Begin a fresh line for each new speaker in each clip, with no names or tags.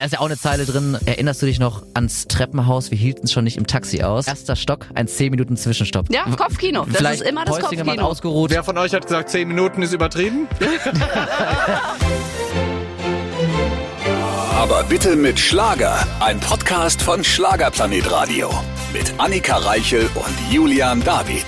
Da ist ja auch eine Zeile drin. Erinnerst du dich noch ans Treppenhaus? Wir hielten es schon nicht im Taxi aus. Erster Stock, ein 10 Minuten Zwischenstopp.
Ja, Kopfkino. Das
Vielleicht
ist immer das
Päuschen
Kopfkino.
ausgeruht.
Wer von euch hat gesagt, 10 Minuten ist übertrieben?
Aber bitte mit Schlager. Ein Podcast von Schlagerplanet Radio. Mit Annika Reichel und Julian David.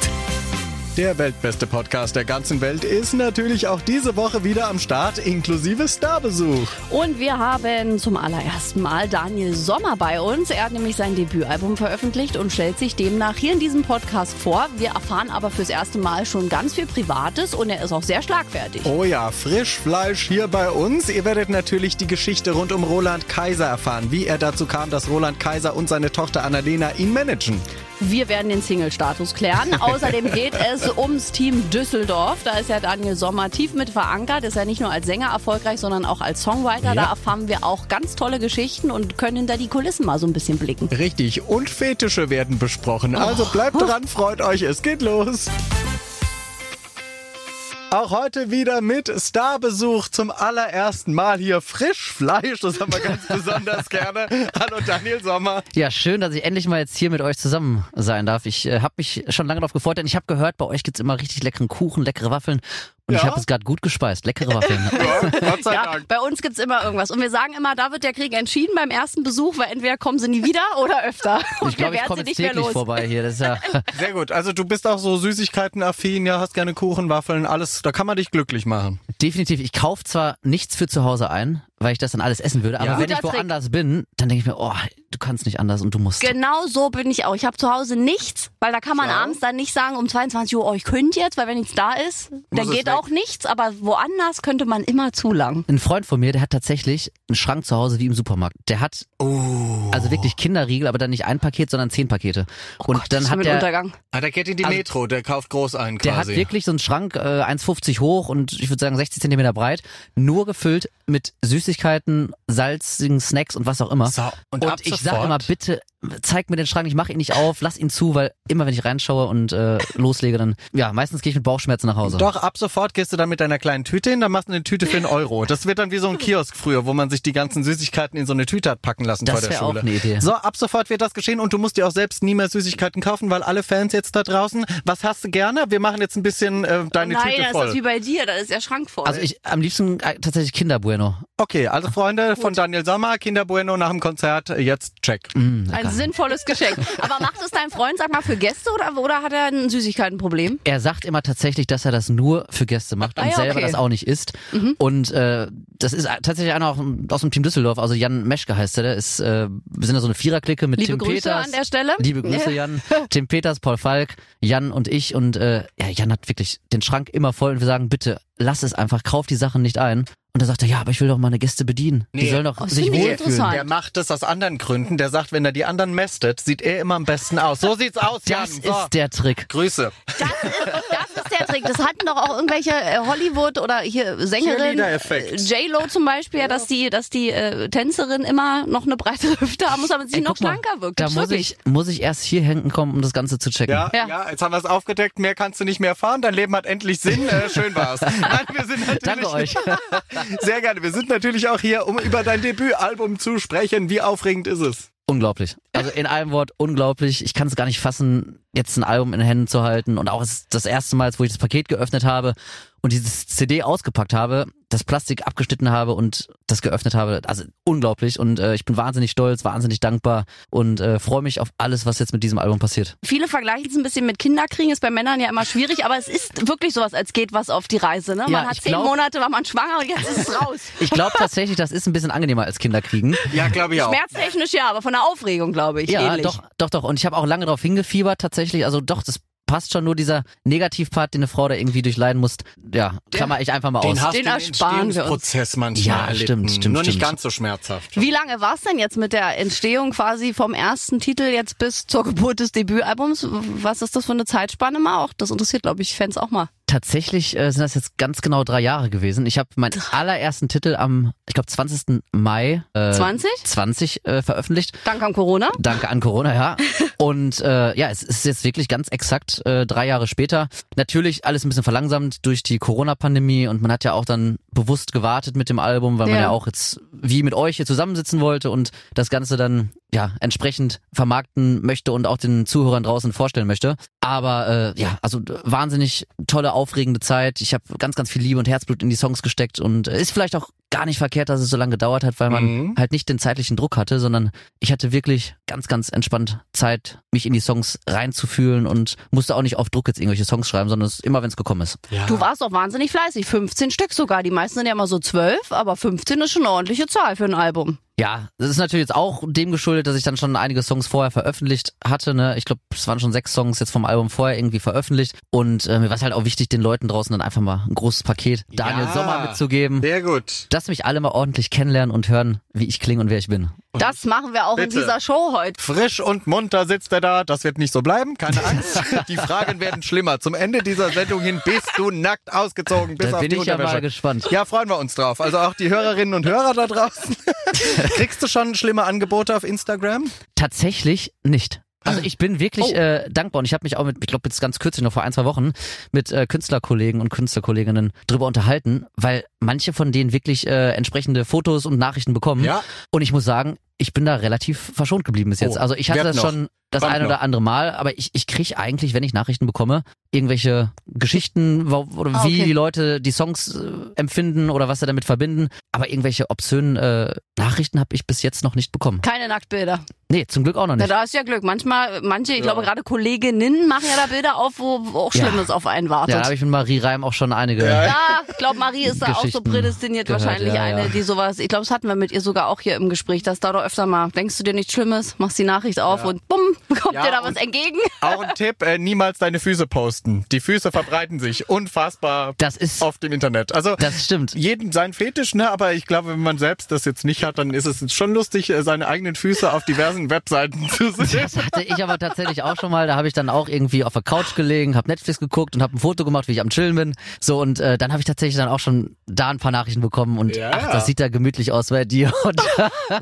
Der weltbeste Podcast der ganzen Welt ist natürlich auch diese Woche wieder am Start, inklusive Starbesuch.
Und wir haben zum allerersten Mal Daniel Sommer bei uns. Er hat nämlich sein Debütalbum veröffentlicht und stellt sich demnach hier in diesem Podcast vor. Wir erfahren aber fürs erste Mal schon ganz viel Privates und er ist auch sehr schlagfertig.
Oh ja, Frischfleisch hier bei uns. Ihr werdet natürlich die Geschichte rund um Roland Kaiser erfahren, wie er dazu kam, dass Roland Kaiser und seine Tochter Annalena ihn managen.
Wir werden den Single-Status klären. Außerdem geht es ums Team Düsseldorf. Da ist ja Daniel Sommer tief mit verankert. Ist ja nicht nur als Sänger erfolgreich, sondern auch als Songwriter. Da
Ja.
erfahren wir auch ganz tolle Geschichten und können hinter die Kulissen mal so ein bisschen blicken.
Richtig, und Fetische werden besprochen. Also
Oh.
bleibt dran, freut euch, es geht los. Auch heute wieder mit Starbesuch zum allerersten Mal hier Frischfleisch. Das haben wir ganz besonders gerne. Hallo Daniel Sommer.
Ja, schön, dass ich endlich mal jetzt hier mit euch zusammen sein darf. Ich äh, habe mich schon lange darauf gefreut, denn ich habe gehört, bei euch gibt's immer richtig leckeren Kuchen, leckere Waffeln. Und ich
Ja?
habe es gerade gut gespeist. Leckere Waffeln.
Ja, Gott sei
Ja,
Dank.
bei uns gibt's immer irgendwas. Und wir sagen immer, da wird der Krieg entschieden beim ersten Besuch, weil entweder kommen sie nie wieder oder öfter. Und
Ich glaube,
wir
ich komme
sie
jetzt
nicht mehr
täglich
los.
vorbei hier. Das ist ja
Sehr gut. Also du bist auch so Süßigkeiten-affin, ja, hast gerne Kuchen, Waffeln, alles. Da kann man dich glücklich machen.
definitiv. Ich kaufe zwar nichts für zu Hause ein, weil ich das dann alles essen würde. Aber
Ja.
wenn
Guter
ich
Trick.
woanders bin, dann denke ich mir, oh, du kannst nicht anders und du musst.
Genau so bin ich auch. Ich habe zu Hause nichts, weil da kann man
Schau.
abends dann nicht sagen um 22 Uhr, oh, ich könnte jetzt, weil wenn nichts da ist, dann
es
geht
weg.
auch nichts. Aber woanders könnte man immer zu lang.
Ein Freund von mir, der hat tatsächlich einen Schrank zu Hause wie im Supermarkt. Der hat
Oh.
also wirklich Kinderriegel, aber dann nicht ein Paket, sondern zehn Pakete. und
Oh Gott, das
dann hat der,
Untergang.
Ah, der geht in die
Also-
Metro, der kauft groß ein
der hat
quasi.
wirklich so einen Schrank, äh, 1,50 hoch und ich würde sagen 60 Zentimeter breit, nur gefüllt mit Süßigkeiten, salzigen Snacks und was auch immer.
So, und ab
ich sag
sofort-
immer, bitte zeig mir den Schrank, ich mache ihn nicht auf, lass ihn zu, weil immer wenn ich reinschaue und äh, loslege, dann, ja, meistens gehe ich mit Bauchschmerzen nach Hause.
Doch, ab sofort gehst du dann mit deiner kleinen Tüte hin, dann machst du eine Tüte für einen Euro. Das wird dann wie so ein Kiosk früher, wo man sich die ganzen Süßigkeiten in so eine Tüte hat packen lassen
Das
vor der
wär auch
Schule.
eine Idee.
So, ab sofort wird das geschehen und du musst dir auch selbst nie mehr Süßigkeiten kaufen, weil alle Fans jetzt da draußen, was hast du gerne? Wir machen jetzt ein bisschen äh, deine
Nein,
Tüte
das
voll.
ist wie bei dir, da ist der Schrank voll.
Also ich am liebsten äh, tatsächlich Kinder Bueno.
okay, also Freunde von Daniel Sommer, Kinder Bueno nach dem Konzert, jetzt check.
Mm,
ein. Sinnvolles Geschenk. Aber macht es dein Freund, sag mal, für Gäste oder, oder hat er ein Süßigkeitenproblem?
Er sagt immer tatsächlich, dass er das nur für Gäste macht
Ah
und
ja,
selber
okay.
das auch nicht isst. Und äh, das ist tatsächlich einer auch aus dem Team Düsseldorf, also Jan Meschke heißt er, der ist, äh, wir sind da so eine Viererklicke mit
Liebe
Tim
Grüße
Peters.
an der Stelle.
Liebe Grüße, Jan. Tim Peters, Paul Falk, Jan und ich. Und äh, ja, Jan hat wirklich den Schrank immer voll und wir sagen, bitte, lass es einfach, kauf die Sachen nicht ein. Und er sagt er, ja, aber ich will doch meine Gäste bedienen. Die
Nee.
sollen doch
Oh,
sich wohlfühlen.
Der macht das aus anderen Gründen. Der sagt, wenn er die anderen mästet, sieht er immer am besten aus. So sieht's aus, Jan.
Das
so.
ist der Trick.
Grüße.
Das ist, das ist der Trick. Das hatten doch auch irgendwelche äh, Hollywood oder hier Sängerinnen.
Cheerleader-Effekt.
J-Lo zum Beispiel, ja, dass die, dass die äh, Tänzerin immer noch eine breitere Hüfte haben muss, damit sie
Ey,
noch schlanker wirkt.
Da muss
wirklich.
ich, muss ich erst hier hinten kommen, um das Ganze zu checken.
Ja, ja,
Ja.
jetzt haben wir es aufgedeckt. Mehr kannst du nicht mehr fahren. Dein Leben hat endlich Sinn. Äh, schön war's. Nein, wir sind natürlich
Danke euch.
sehr gerne. Wir sind natürlich auch hier, um über dein Debütalbum zu sprechen. Wie aufregend ist es?
Unglaublich. Also in einem Wort unglaublich. Ich kann es gar nicht fassen, jetzt ein Album in den Händen zu halten. Und auch das erste Mal, wo ich das Paket geöffnet habe und dieses CD ausgepackt habe, das Plastik abgeschnitten habe und das geöffnet habe. Also unglaublich. Und äh, ich bin wahnsinnig stolz, wahnsinnig dankbar und äh, freue mich auf alles, was jetzt mit diesem Album passiert.
Viele vergleichen es ein bisschen mit Kinderkriegen, ist bei Männern ja immer schwierig, aber es ist wirklich sowas, als geht was auf die Reise. Ne? Man
Ja,
hat
ich
zehn
glaub-
Monate, war man schwanger und jetzt ist es raus.
Ich glaube tatsächlich, das ist ein bisschen angenehmer als Kinder kriegen.
Ja, glaube ich auch.
Schmerztechnisch ja, aber von der Aufregung, glaube ich,
Ja,
ähnlich.
doch, doch, doch. Und ich habe auch lange darauf hingefiebert tatsächlich. Also doch, das passt schon nur dieser Negativpart, den eine Frau da irgendwie durchleiden muss. Ja, klammer ich einfach mal aus.
Den hast
Den ersparen wir uns.
Entstehungsprozess manchmal
Ja,
erlitten.
stimmt, stimmt,
Nur nicht
stimmt.
ganz so schmerzhaft.
Wie lange war es denn jetzt mit der Entstehung quasi vom ersten Titel jetzt bis zur Geburt des Debütalbums? Was ist das für eine Zeitspanne mal auch? Das interessiert, glaube ich, Fans auch mal.
Tatsächlich äh, sind das jetzt ganz genau drei Jahre gewesen. Ich habe meinen allerersten Titel am, ich glaube, 20. Mai äh,
20?
20 äh, veröffentlicht.
Dank an Corona.
Danke an Corona, ja. Und äh, ja, es ist jetzt wirklich ganz exakt äh, drei Jahre später. Natürlich alles ein bisschen verlangsamt durch die Corona-Pandemie und man hat ja auch dann bewusst gewartet mit dem Album, weil man
Ja.
ja auch jetzt wie mit euch hier zusammensitzen wollte und das Ganze dann ja entsprechend vermarkten möchte und auch den Zuhörern draußen vorstellen möchte. Aber äh, ja, also wahnsinnig tolle, aufregende Zeit. Ich habe ganz, ganz viel Liebe und Herzblut in die Songs gesteckt und äh, ist vielleicht auch gar nicht verkehrt, dass es so lange gedauert hat, weil man
Mhm.
halt nicht den zeitlichen Druck hatte, sondern ich hatte wirklich ganz, ganz entspannt Zeit, mich in die Songs reinzufühlen und musste auch nicht auf Druck jetzt irgendwelche Songs schreiben, sondern es immer, wenn es gekommen ist.
Ja.
Du warst auch wahnsinnig fleißig. 15 Stück sogar. Die meisten sind ja immer so 12, aber 15 ist schon eine ordentliche Zahl für ein Album.
Ja, das ist natürlich jetzt auch dem geschuldet, dass ich dann schon einige Songs vorher veröffentlicht hatte. Ne? Ich glaube, es waren schon sechs Songs jetzt vom Album vorher irgendwie veröffentlicht. Und äh, mir war es halt auch wichtig, den Leuten draußen dann einfach mal ein großes Paket Daniel
Ja.
Sommer mitzugeben.
Sehr gut.
Dass mich alle mal ordentlich kennenlernen und hören, wie ich klinge und wer ich bin.
Das machen wir auch in
Bitte.
dieser Show heute.
Frisch und munter sitzt er da. Das wird nicht so bleiben, keine Angst. Die Fragen werden schlimmer. Zum Ende dieser Sendung hin bist du nackt ausgezogen bis
Da
auf
bin
die
ich ja
Unterwäsche.
mal gespannt.
Ja, freuen wir uns drauf. Also auch die Hörerinnen und Hörer da draußen. Kriegst du schon schlimme Angebote auf Instagram?
Tatsächlich nicht. Also ich bin wirklich
Oh.
äh, dankbar und ich habe mich auch mit, ich glaube jetzt ganz kürzlich noch vor ein, zwei Wochen, mit äh, Künstlerkollegen und Künstlerkolleginnen drüber unterhalten, weil manche von denen wirklich äh, entsprechende Fotos und Nachrichten bekommen.
Ja.
Und ich muss sagen, ich bin da relativ verschont geblieben bis jetzt.
Oh,
also ich hatte das
noch.
schon das ein oder
noch.
andere Mal, aber ich, ich kriege eigentlich, wenn ich Nachrichten bekomme, irgendwelche Geschichten, wo, oder
Ah,
wie
okay.
die Leute die Songs äh, empfinden oder was sie damit verbinden. Aber irgendwelche obszönen äh, Nachrichten habe ich bis jetzt noch nicht bekommen.
Keine Nacktbilder.
Nee, zum Glück auch noch
Na,
nicht.
da ist ja Glück. Manchmal, manche, ich glaube gerade Kolleginnen machen ja da Bilder auf, wo auch
Ja.
Schlimmes auf einen wartet.
Ja, da habe ich mit Marie Reim auch schon einige.
Ja, ich glaube, Marie ist da auch so prädestiniert
gehört,
wahrscheinlich
ja,
eine,
ja.
die sowas, ich glaube, das hatten wir mit ihr sogar auch hier im Gespräch, dass da doch öfter mal, denkst du dir nichts Schlimmes, machst die Nachricht auf und bumm, kommt
Ja,
dir da was entgegen.
Auch ein Tipp, äh, niemals deine Füße posten. Die Füße verbreiten sich unfassbar
Das ist,
auf dem Internet. Also
das stimmt.
jeden sein Fetisch, ne? Aber ich glaube, wenn man selbst das jetzt nicht hat, dann ist es schon lustig, äh, seine eigenen Füße auf diversen Webseiten zu sehen.
Das hatte ich aber tatsächlich auch schon mal. Da habe ich dann auch irgendwie auf der Couch gelegen, habe Netflix geguckt und habe ein Foto gemacht, wie ich am Chillen bin. So und äh, dann habe ich tatsächlich dann auch schon da ein paar Nachrichten bekommen und
Ja.
ach, das sieht da gemütlich aus bei dir. Und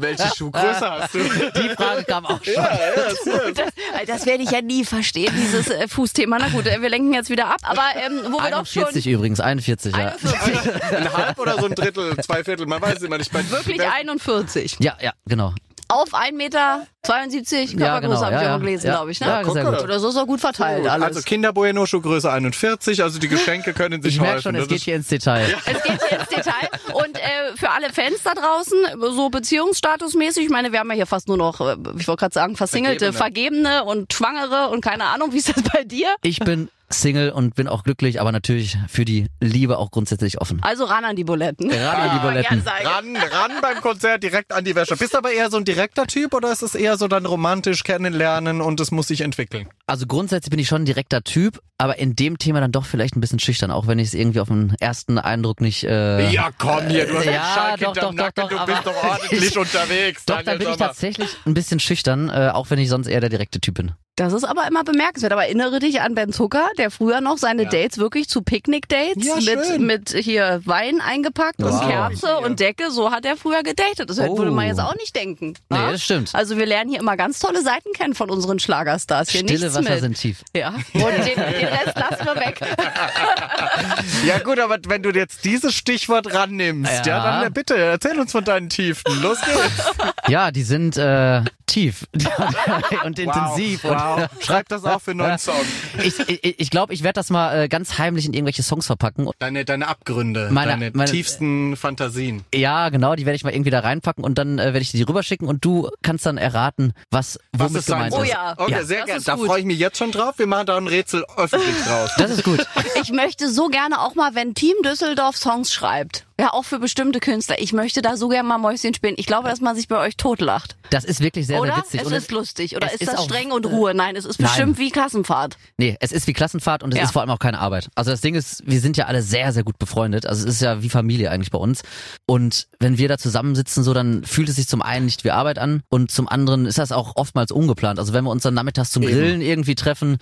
Welche Schuhgröße hast du?
die Frage kam auch schon.
ja, ja, sehr.
Das, das werde ich ja nie verstehen, dieses äh, Fußthema. Na gut, äh, wir lenken jetzt wieder ab, aber ähm, wo wir doch schon
41 übrigens, 41, ja.
41,
Ein Halb oder so ein Drittel, zwei Viertel, man weiß immer nicht.
Wirklich 41.
Ja, ja, genau.
Auf 1,72 Meter Körpergröße
Ja, genau,
habe ich
ja,
gelesen,
Ja.
glaube ich. Ne?
Ja, sehr gut.
Oder so ist auch gut verteilt alles.
Also Kinder Bueno Schuhgröße 41, also die Geschenke können sich
Ich merke schon, es geht hier ins Detail.
Es geht hier ins Detail. Und äh, für alle Fans da draußen, so beziehungsstatusmäßig, ich meine, wir haben ja hier fast nur noch, äh, ich wollte gerade sagen, Versingelte, Vergebene. und Schwangere und keine Ahnung, wie ist das bei dir?
Ich bin Single und bin auch glücklich, aber natürlich für die Liebe auch grundsätzlich offen.
Also ran an die Buletten.
Ran an die Buletten.
Ja, sag ich.
Ran, ran beim Konzert direkt an die Wäsche. Bist du aber eher so ein direkter Typ oder ist es eher so dann romantisch kennenlernen und es muss sich entwickeln?
Also grundsätzlich bin ich schon ein direkter Typ, aber in dem Thema dann doch vielleicht ein bisschen schüchtern, auch wenn ich es irgendwie auf den ersten Eindruck nicht. Äh,
Ja, komm hier, du hast
Ja,
einen Schalk
doch, doch, doch, doch,
du bist doch ordentlich unterwegs.
Doch, da
Daniel
bin ich tatsächlich ein bisschen schüchtern, äh, auch wenn ich sonst eher der direkte Typ bin.
Das ist aber immer bemerkenswert. Aber erinnere dich an Ben Zucker, der früher noch seine Dates wirklich zu Picknick-Dates
Ja,
mit, mit hier Wein eingepackt und
Wow.
Kerze und Decke. So hat er früher gedatet. Das
Oh.
würde man jetzt auch nicht denken.
Nee,
na?
das stimmt.
Also wir lernen hier immer ganz tolle Seiten kennen von unseren Schlagerstars. Hier
Stille Wasser
mit.
sind tief.
Ja, und den, den Rest lassen wir weg.
Ja gut, aber wenn du jetzt dieses Stichwort rannimmst, ja,
Ja.
dann bitte, erzähl uns von deinen Tiefen. Los geht's.
Ja, die sind äh, tief und intensiv. Und
Schreib das auch für einen neuen Song.
ich ich, ich glaube, ich werde das mal äh, ganz heimlich in irgendwelche Songs verpacken. Und,
Deine, deine Abgründe,
Meine-
deine
meine-
tiefsten Fantasien.
ja, genau, die werde ich mal irgendwie da reinpacken und dann äh, werde ich die rüberschicken und du kannst dann erraten, was
Was
womit gemeint
soll.
Oh
ist.
ja.
Okay,
Ja.
sehr gerne.
ist
Da freue ich mich jetzt schon drauf. Wir machen da ein Rätsel öffentlich draus.
Das ist gut.
Ich möchte so gerne auch mal, wenn Team Düsseldorf Songs schreibt, ja auch für bestimmte Künstler, ich möchte da so gerne mal Mäuschen spielen. Ich glaube, dass man sich bei euch totlacht.
Das ist wirklich sehr,
oder?
sehr witzig.
Es
und
ist lustig. Oder ist,
ist
das streng und Ruhe? Nein, es ist
Nein.
bestimmt wie Klassenfahrt.
Nee, es ist wie Klassenfahrt und es
Ja.
ist vor allem auch keine Arbeit. Also das Ding ist, wir sind ja alle sehr, sehr gut befreundet. Also es ist ja wie Familie eigentlich bei uns. Und wenn wir da zusammensitzen, so dann fühlt es sich zum einen nicht wie Arbeit an und zum anderen ist das auch oftmals ungeplant. Also wenn wir uns dann nachmittags zum Grillen irgendwie treffen,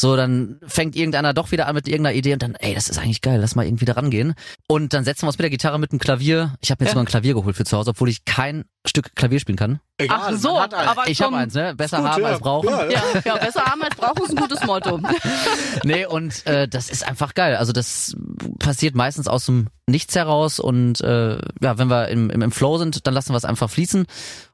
So, dann fängt irgendeiner doch wieder an mit irgendeiner Idee und dann, ey, das ist eigentlich geil, lass mal irgendwie da rangehen. Und dann setzen wir uns mit der Gitarre mit dem Klavier. Ich habe mir jetzt
Ja.
sogar ein Klavier geholt für zu Hause, obwohl ich kein Stück Klavier spielen kann.
Egal,
Ach so, aber
Ich habe eins, ne? Besser
Gut,
haben
ja.
als brauchen.
Ja,
Ja, ja, besser haben als brauchen ist ein gutes Motto.
Nee, und äh, das ist einfach geil. Also das passiert meistens aus dem Nichts heraus und äh, ja, wenn wir im, im, im Flow sind, dann lassen wir es einfach fließen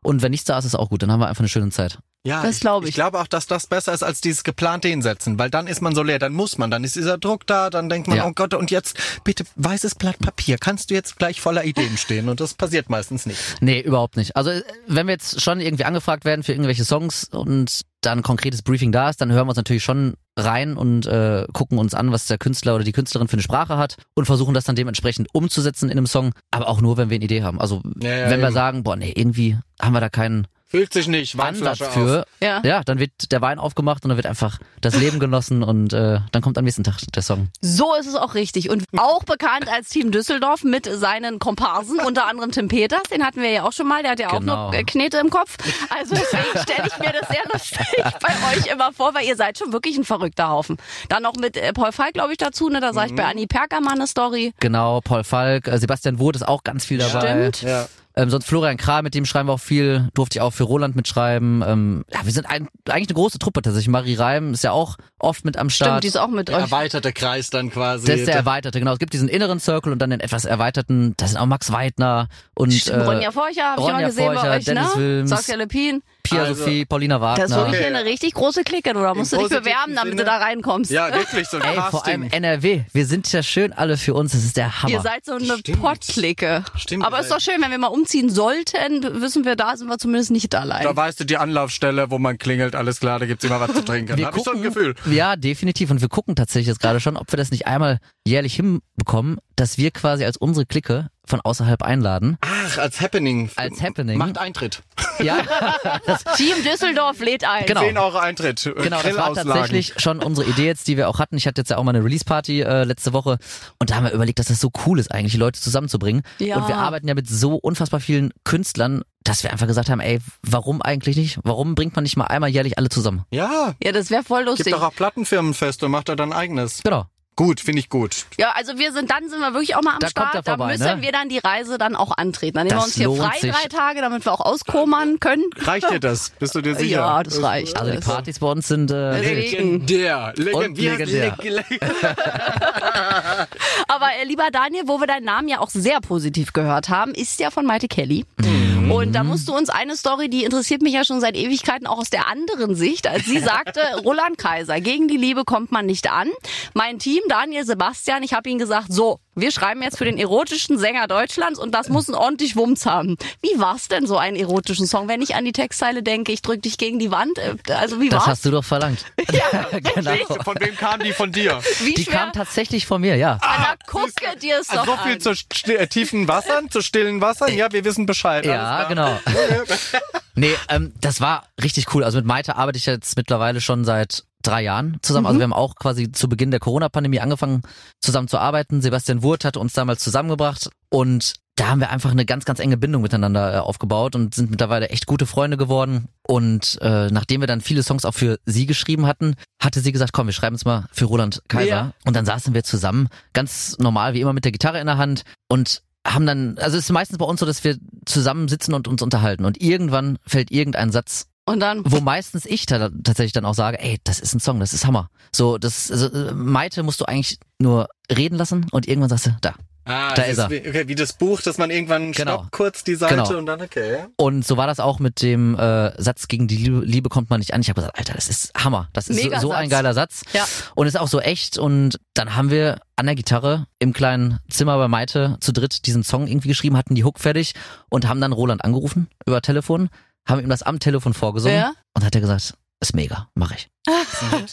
und wenn nichts da ist, ist auch gut. Dann haben wir einfach eine schöne Zeit.
Ja,
Das glaub ich.
Ich glaube auch, dass das besser ist als dieses geplante Hinsetzen, weil dann ist man so leer, dann muss man, dann ist dieser Druck da, dann denkt man,
Ja.
oh Gott, und jetzt bitte weißes Blatt Papier, kannst du jetzt gleich voller Ideen stehen und das passiert meistens nicht.
Nee, überhaupt nicht. Also wenn wir jetzt schon irgendwie angefragt werden für irgendwelche Songs und dann ein konkretes Briefing da ist, dann hören wir uns natürlich schon rein und äh, gucken uns an, was der Künstler oder die Künstlerin für eine Sprache hat und versuchen das dann dementsprechend umzusetzen in einem Song, aber auch nur, wenn wir eine Idee haben. Also
Ja, ja,
wenn wir
eben.
sagen, boah, nee, irgendwie haben wir da keinen
Fühlt sich nicht,
Ansatz
Weinflasche
für,
Ja.
ja, dann wird der Wein aufgemacht und dann wird einfach das Leben genossen und äh, dann kommt am nächsten Tag der Song.
So ist es auch richtig. Und auch bekannt als Team Düsseldorf mit seinen Komparsen, unter anderem Tim Peters, den hatten wir ja auch schon mal, der hat ja auch
Genau.
noch äh, Knete im Kopf. Also deswegen stelle ich mir das sehr lustig bei euch immer vor, weil ihr seid schon wirklich ein verrückter Haufen. Dann noch mit äh, Paul Falk, glaube ich, dazu, ne? Da sah ich bei Anni Perker mal eine Story.
Genau, Paul Falk, äh, Sebastian Wurth ist auch ganz viel dabei.
Stimmt.
Ja.
Ähm, sonst Florian Kral, mit dem schreiben wir auch viel, durfte ich auch für Roland mitschreiben. Ähm, ja, wir sind ein, eigentlich eine große Truppe tatsächlich. Marie Reim ist ja auch oft mit am
Stimmt,
Start.
die ist auch mit
Der
euch.
erweiterte Kreis dann quasi.
das ist der erweiterte, genau. Es gibt diesen inneren Circle und dann den etwas erweiterten, da sind auch Max Weidner und
Stimmt,
äh,
Ronja Forcher, habe ich
Ronja
mal gesehen
Forcher,
bei euch,
Dennis
ne?
Wilms.
Saskia Lepin.
Pia
Also-
Sophie, Paulina
Das ist
Wagner.
wirklich
Okay.
eine richtig große Clique, du. Da musst du dich bewerben, damit du
Sinne.
da reinkommst.
ja, wirklich so ein
Ey, vor allem. NRW. Wir sind ja schön alle für uns. Das ist der Hammer.
Ihr seid so eine. Pottklicke.
Stimmt,
Aber ist doch schön, wenn wir mal umziehen sollten, wissen wir, da sind wir zumindest nicht allein.
Da weißt du die Anlaufstelle, wo man klingelt, alles klar, da gibt's immer was zu trinken.
wir
Hab ich so ein Gefühl.
Ja, definitiv. Und wir gucken tatsächlich jetzt gerade schon, ob wir das nicht einmal jährlich hinbekommen, dass wir quasi als unsere Clique von außerhalb einladen.
Ach, als Happening.
Als Happening.
Macht Eintritt.
Ja,
Team Düsseldorf lädt ein.
Genau.
10 Euro Eintritt.
genau, das war tatsächlich schon unsere Idee jetzt, die wir auch hatten. Ich hatte jetzt ja auch mal eine Release-Party äh, letzte Woche und da haben wir überlegt, dass das so cool ist eigentlich, die Leute zusammenzubringen.
Ja.
Und wir arbeiten ja mit so unfassbar vielen Künstlern, dass wir einfach gesagt haben, ey, warum eigentlich nicht? Warum bringt man nicht mal einmal jährlich alle zusammen?
Ja,
Ja, das wäre voll lustig.
gibt doch auch Plattenfirmenfest und macht da dann eigenes.
Genau.
Gut, finde ich gut.
Ja, also wir sind dann sind wir wirklich auch mal am
Da kommt
Start.
er
da
vorbei,
müssen
ne?
wir dann die Reise dann auch antreten. Dann nehmen wir
Das
uns hier frei
sich.
drei Tage, damit wir auch auskommern können.
Reicht dir das? Bist du dir sicher?
Ja, das reicht.
Also die
alles.
Partys bei uns sind äh,
Legendär. Legend
Und legendär.
Aber äh, lieber Daniel, wo wir deinen Namen ja auch sehr positiv gehört haben, ist ja von Maite Kelly.
Mhm.
Und da musst du uns eine Story, die interessiert mich ja schon seit Ewigkeiten auch aus der anderen Sicht, als sie sagte, Roland Kaiser, gegen die Liebe kommt man nicht an. Mein Team, Daniel Sebastian, ich habe ihnen gesagt, so, wir schreiben jetzt für den erotischsten Sänger Deutschlands und das muss einen ordentlich Wumms haben. Wie war's denn so einen erotischen Song? Wenn ich an die Textzeile denke, ich drück dich gegen die Wand, äh, also wie
das
war's?
hast du doch verlangt. genau.
Von wem kam die von dir?
Wie
Die
schwer?
kam tatsächlich von mir, ja.
Anna, gucke dir es doch
Also so viel
an.
zu äh, tiefen Wassern, zu stillen Wassern. Ja, wir wissen Bescheid.
Ja, genau. nee, ähm, das war richtig cool. Also mit Maite arbeite ich jetzt mittlerweile schon seit drei Jahren zusammen. Also wir haben auch quasi zu Beginn der Corona-Pandemie angefangen zusammen zu arbeiten. Sebastian Wurth hatte uns damals zusammengebracht und da haben wir einfach eine ganz, ganz enge Bindung miteinander äh, aufgebaut und sind mittlerweile echt gute Freunde geworden. Und äh, nachdem wir dann viele Songs auch für sie geschrieben hatten, hatte sie gesagt, komm, wir schreiben es mal für Roland Kaiser.
Ja.
Und dann saßen wir zusammen, ganz normal wie immer mit der Gitarre in der Hand und haben dann, also es ist meistens bei uns so, dass wir zusammen sitzen und uns unterhalten und irgendwann fällt irgendein Satz,
Und dann
wo meistens ich ta tatsächlich dann auch sage, ey, das ist ein Song, das ist Hammer. So, das, also äh, Maite musst du eigentlich nur reden lassen und irgendwann sagst du, da.
Ah,
Da ist er.
Wie, okay, wie das Buch, dass man irgendwann
Genau.
stoppt kurz die Seite
Genau.
und dann okay.
Und so war das auch mit dem äh, Satz gegen die Liebe, Liebe kommt man nicht an. Ich habe gesagt, Alter, das ist Hammer. Das ist so, so ein geiler Satz.
Ja.
Und ist auch so echt. Und dann haben wir an der Gitarre im kleinen Zimmer bei Maite zu dritt diesen Song irgendwie geschrieben, hatten die Hook fertig und haben dann Roland angerufen über Telefon, haben ihm das am Telefon vorgesungen
Ja.
und hat er gesagt, ist mega, mache ich.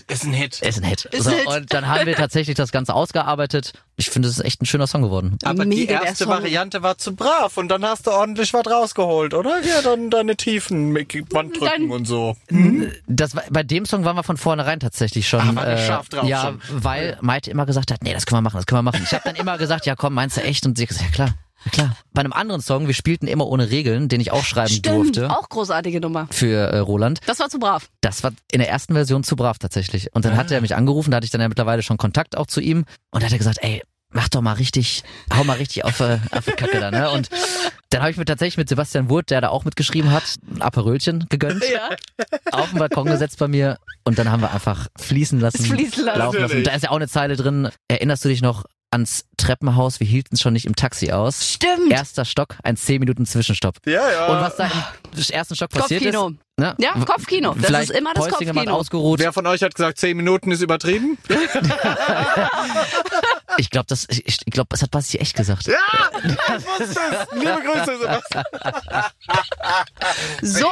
Ist ein Hit.
Ist ein Hit.
Ist
so,
ein Hit.
Und dann haben wir tatsächlich das Ganze ausgearbeitet. Ich finde, es ist echt ein schöner Song geworden.
Aber die
Mega, der
erste. Variante war zu brav und dann hast du ordentlich was rausgeholt, oder? Ja, dann deine Tiefen mit Wand drücken
Dann-
und so.
Das war, bei dem Song waren wir von vornherein tatsächlich schon.
Ah, der scharf drauf
ja,
schon.
weil Maite immer gesagt hat, nee, das können wir machen, das können wir machen. Ich habe dann immer gesagt, ja komm, meinst du echt? Und sie hat gesagt, ja klar. Klar. Bei einem anderen Song, wir spielten immer ohne Regeln, den ich auch schreiben
Stimmt,
durfte
auch großartige Nummer.
für äh, Roland.
Das war zu brav.
Das war in der ersten Version zu brav tatsächlich. Und dann hat er mich angerufen, da hatte ich dann ja mittlerweile schon Kontakt auch zu ihm und da hat er gesagt, ey, mach doch mal richtig, hau mal richtig auf, äh, auf die Kacke da, ne? Und dann habe ich mir tatsächlich mit Sebastian Wurt, der da auch mitgeschrieben hat, ein Aperölchen gegönnt,
Ja.
auf den Balkon gesetzt bei mir und dann haben wir einfach fließen lassen,
fließen lassen.
laufen lassen. Da ist ja auch eine Zeile drin. Erinnerst du dich noch ans Treppenhaus? Wir hielten es schon nicht im Taxi aus.
Stimmt.
Erster Stock, ein 10 Minuten Zwischenstopp.
Ja, ja.
Und was da im ersten Stock passiert
Kopfkino.
ist, ne?
Ja, Kopfkino. Das
Vielleicht
ist immer das Kopfkino.
ausgeruht.
Wer von euch hat gesagt, zehn Minuten ist übertrieben?
Ich glaube, das, ich, ich glaube, das hat Basti echt gesagt.
Ja, ich wusste es. Liebe Grüße, Sebastian.
So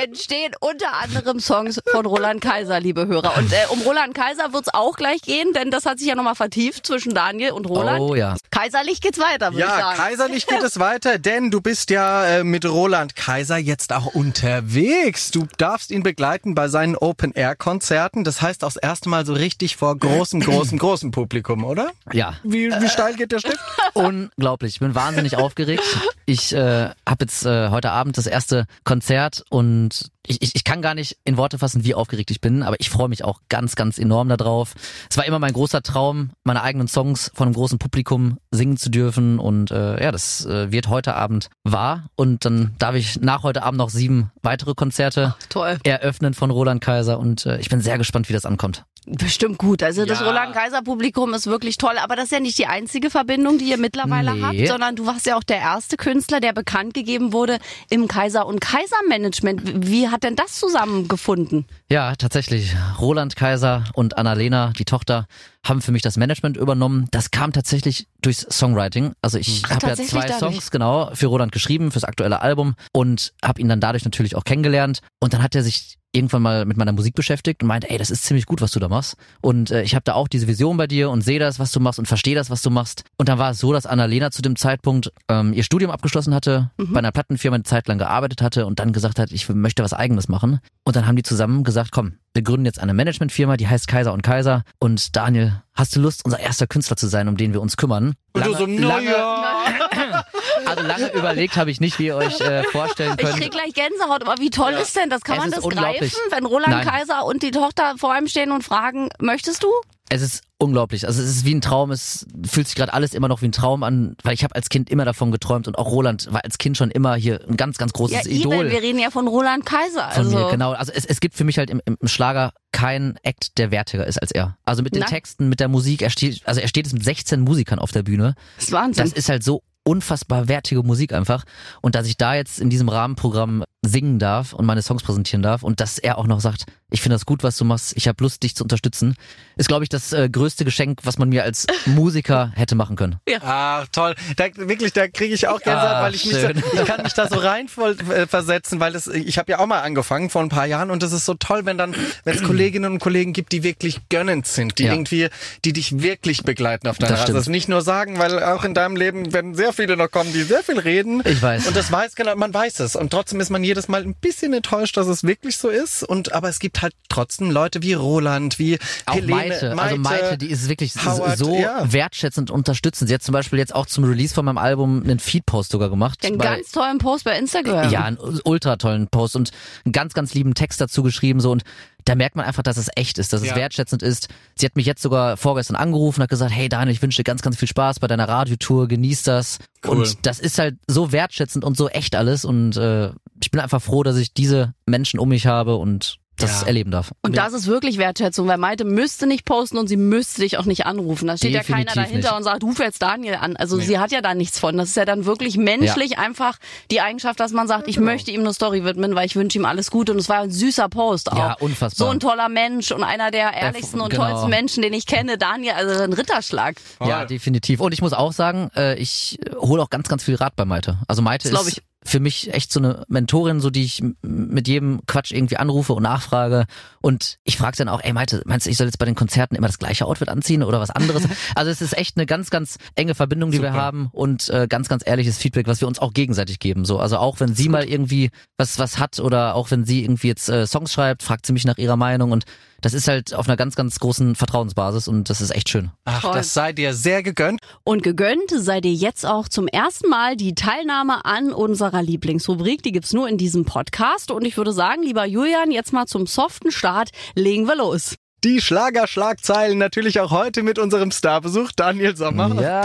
entstehen unter anderem Songs von Roland Kaiser, liebe Hörer. Und äh, um Roland Kaiser wird's auch gleich gehen, denn das hat sich ja nochmal vertieft zwischen Daniel und Roland.
Oh ja.
Kaiserlich geht's weiter, würde ich
Ja,
sagen.
kaiserlich geht es weiter, denn du bist ja äh, mit Roland Kaiser jetzt auch unterwegs. Du darfst ihn begleiten bei seinen Open-Air-Konzerten. Das heißt auch das erste Mal so richtig vor großem, großem, großem Publikum, oder?
Ja.
Wie, wie steil geht der Stift?
Unglaublich. Ich bin wahnsinnig aufgeregt. Ich äh, habe jetzt äh, heute Abend das erste Konzert und ich, ich, ich kann gar nicht in Worte fassen, wie aufgeregt ich bin, aber ich freue mich auch ganz, ganz enorm darauf. Es war immer mein großer Traum, meine eigenen Songs von einem großen Publikum singen zu dürfen und äh, ja, das äh, wird heute Abend wahr und dann darf ich nach heute Abend noch sieben weitere Konzerte
Toll.
eröffnen von Roland Kaiser und äh, ich bin sehr gespannt, wie das ankommt.
Bestimmt gut. Also das
Ja.
Roland Kaiser Publikum ist wirklich toll, aber das ist ja nicht die einzige Verbindung, die ihr mittlerweile
Nee.
habt, sondern du warst ja auch der erste Künstler, der bekannt gegeben wurde im Kaiser und Kaiser Management. Wie hat denn das zusammengefunden?
Ja, tatsächlich. Roland Kaiser und Annalena, die Tochter, haben für mich das Management übernommen. Das kam tatsächlich durchs Songwriting. Also ich habe ja zwei
dadurch.
Songs genau für Roland geschrieben, fürs aktuelle Album und habe ihn dann dadurch natürlich auch kennengelernt. Und dann hat er sich irgendwann mal mit meiner Musik beschäftigt und meinte, ey, das ist ziemlich gut, was du da machst. Und äh, ich habe da auch diese Vision bei dir und sehe das, was du machst und verstehe das, was du machst. Und dann war es so, dass Annalena zu dem Zeitpunkt ähm, ihr Studium abgeschlossen hatte, bei einer Plattenfirma eine Zeit lang gearbeitet hatte und dann gesagt hat, ich möchte was eigenes machen. Und dann haben die zusammen gesagt, komm, wir gründen jetzt eine Managementfirma, die heißt Kaiser und Kaiser. Und Daniel, hast du Lust, unser erster Künstler zu sein, um den wir uns kümmern?
Und du so, naja.
also lange überlegt habe ich nicht, wie ihr euch äh, vorstellen
Ich
könnt.
krieg gleich Gänsehaut, aber wie toll ist denn das? Kann
Es
man das greifen, wenn Roland
Nein.
Kaiser und die Tochter vor ihm stehen und fragen, möchtest du?
Es ist unglaublich. Also es ist wie ein Traum. Es fühlt sich gerade alles immer noch wie ein Traum an, weil ich habe als Kind immer davon geträumt und auch Roland war als Kind schon immer hier ein ganz, ganz großes
Ja,
Idol
eben, wir reden ja von Roland Kaiser.
von
also.
mir. Genau. Also es, es gibt für mich halt im, im Schlager keinen Act, der wertiger ist als er. Also mit den
Na.
Texten, mit der Musik. Er steht, also er steht jetzt mit 16 Musikern auf der Bühne.
Das ist Wahnsinn.
Das ist halt so unfassbar wertige Musik einfach. Und dass ich da jetzt in diesem Rahmenprogramm singen darf und meine Songs präsentieren darf und dass er auch noch sagt, ich finde das gut, was du machst, ich habe Lust, dich zu unterstützen, ist, glaube ich, das äh, größte Geschenk, was man mir als Musiker hätte machen können.
Ach, toll. Da, wirklich, da kriege ich auch Gänsehaut,
Ah,
weil ich mich so, ich kann mich da so rein voll, äh, versetzen, weil das, ich habe ja auch mal angefangen vor ein paar Jahren und das ist so toll, wenn dann, wenn es Kolleginnen und Kollegen gibt, die wirklich gönnend sind, die
Ja.
irgendwie, die dich wirklich begleiten auf deiner
Das
Reise. Das nicht nur sagen, weil auch in deinem Leben werden sehr viele noch kommen, die sehr viel reden.
Ich weiß.
Und das weiß genau, man weiß es. Und trotzdem ist man jedes Mal ein bisschen enttäuscht, dass es wirklich so ist. Und aber es gibt halt trotzdem Leute wie Roland, wie
Auch
Helene,
Maite, also Maite, die ist wirklich
Howard,
so
ja.
wertschätzend und unterstützend. Sie hat zum Beispiel jetzt auch zum Release von meinem Album einen Feed-Post sogar gemacht.
Den ganz tollen Post bei Instagram.
Ja, einen ultra tollen Post und einen ganz, ganz lieben Text dazu geschrieben so und da merkt man einfach, dass es echt ist, dass es
Ja.
wertschätzend ist. Sie hat mich jetzt sogar vorgestern angerufen und hat gesagt, hey Daniel, ich wünsche dir ganz, ganz viel Spaß bei deiner Radiotour, genieß das.
Cool.
Und das ist halt so wertschätzend und so echt alles und äh, ich bin einfach froh, dass ich diese Menschen um mich habe und das
Ja.
erleben darf.
Und das ist wirklich Wertschätzung, weil Maite müsste nicht posten und sie müsste dich auch nicht anrufen. Da steht ja
Definitiv
keiner dahinter
nicht.
und sagt, ruf jetzt Daniel an. Also sie hat ja da nichts von. Das ist ja dann wirklich menschlich einfach die Eigenschaft, dass man sagt, ich
Genau.
möchte ihm eine Story widmen, weil ich wünsche ihm alles Gute. Und es war ein süßer Post auch.
Ja, unfassbar.
So ein toller Mensch und einer der ehrlichsten und
genau.
tollsten Menschen, den ich kenne. Daniel, also ein Ritterschlag.
Ja, definitiv. Und ich muss auch sagen, äh, ich hole auch ganz, ganz viel Rat bei Maite. Also Maite
Das
ist
ich.
Für mich echt so eine Mentorin, so die ich mit jedem Quatsch irgendwie anrufe und nachfrage. Und ich frage dann auch, ey Maite, meinst du, ich soll jetzt bei den Konzerten immer das gleiche Outfit anziehen oder was anderes? also es ist echt eine ganz, ganz enge Verbindung, die wir
Super.
haben und äh, ganz, ganz ehrliches Feedback, was wir uns auch gegenseitig geben. So, also auch wenn sie mal irgendwie was was hat oder auch wenn sie irgendwie jetzt äh, Songs schreibt, fragt sie mich nach ihrer Meinung und das ist halt auf einer ganz, ganz großen Vertrauensbasis und das ist echt schön.
Ach,
Toll.
das sei dir sehr gegönnt.
Und gegönnt sei dir jetzt auch zum ersten Mal die Teilnahme an unserer Lieblingsrubrik. Die gibt's nur in diesem Podcast. Und ich würde sagen, lieber Julian, jetzt mal zum soften Start. Legen wir los.
Die Schlagerschlagzeilen natürlich auch heute mit unserem Starbesuch Daniel Sommer.
Ja,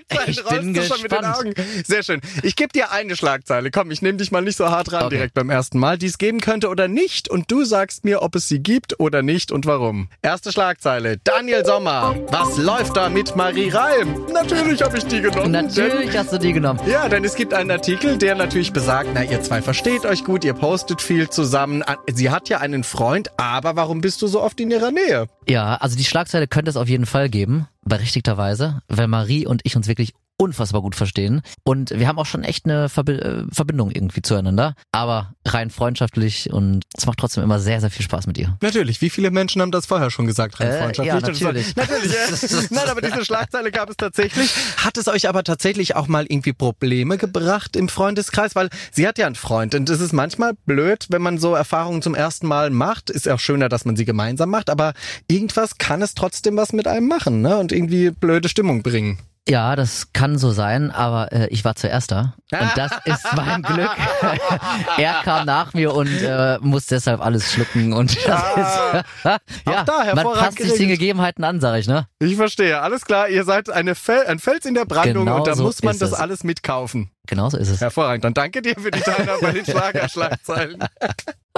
Bei Schlagzeilen
ich bin
du schon mit den
gespannt.
Augen. Sehr schön. Ich gebe dir eine Schlagzeile. Komm, ich nehme dich mal nicht so hart ran
Okay.
direkt beim ersten Mal, die es geben könnte oder nicht. Und du sagst mir, ob es sie gibt oder nicht und warum. Erste Schlagzeile. Daniel Sommer. Was läuft da mit Marie Reim? Natürlich habe ich die genommen.
Natürlich hast du die genommen.
Denn, ja, denn es gibt einen Artikel, der natürlich besagt, na, ihr zwei versteht euch gut, ihr postet viel zusammen. Sie hat ja einen Freund, aber warum bist du so oft in ihrer Nähe?
Ja, also die Schlagzeile könnte es auf jeden Fall geben, berechtigterweise, weil Marie und ich uns wirklich unfassbar gut verstehen. Und wir haben auch schon echt eine Verbi äh, Verbindung irgendwie zueinander, aber rein freundschaftlich und es macht trotzdem immer sehr, sehr viel Spaß mit ihr.
Natürlich, wie viele Menschen haben das vorher schon gesagt, rein
Äh,
freundschaftlich?
ja,
Und so-
natürlich.
natürlich, ja. Nein, aber diese Schlagzeile gab es tatsächlich. Hat es euch aber tatsächlich auch mal irgendwie Probleme gebracht im Freundeskreis? Weil sie hat ja einen Freund und es ist manchmal blöd, wenn man so Erfahrungen zum ersten Mal macht. Ist auch schöner, dass man sie gemeinsam macht, aber irgendwas kann es trotzdem was mit einem machen ne? und irgendwie blöde Stimmung bringen.
Ja, das kann so sein, aber äh, ich war zuerst da. Und das ist mein Glück. er kam nach mir und äh, muss deshalb alles schlucken. Und das ist, ja,
da
man passt sich den. Gegebenheiten an, sag ich, ne?
Ich verstehe, alles klar. Ihr seid eine Fel ein Fels in der Brandung
Genau
und da
so
muss man das
es.
alles mitkaufen.
Genauso ist es.
Hervorragend. Dann danke dir für die Teilnahme bei den Schlagerschlagzeilen.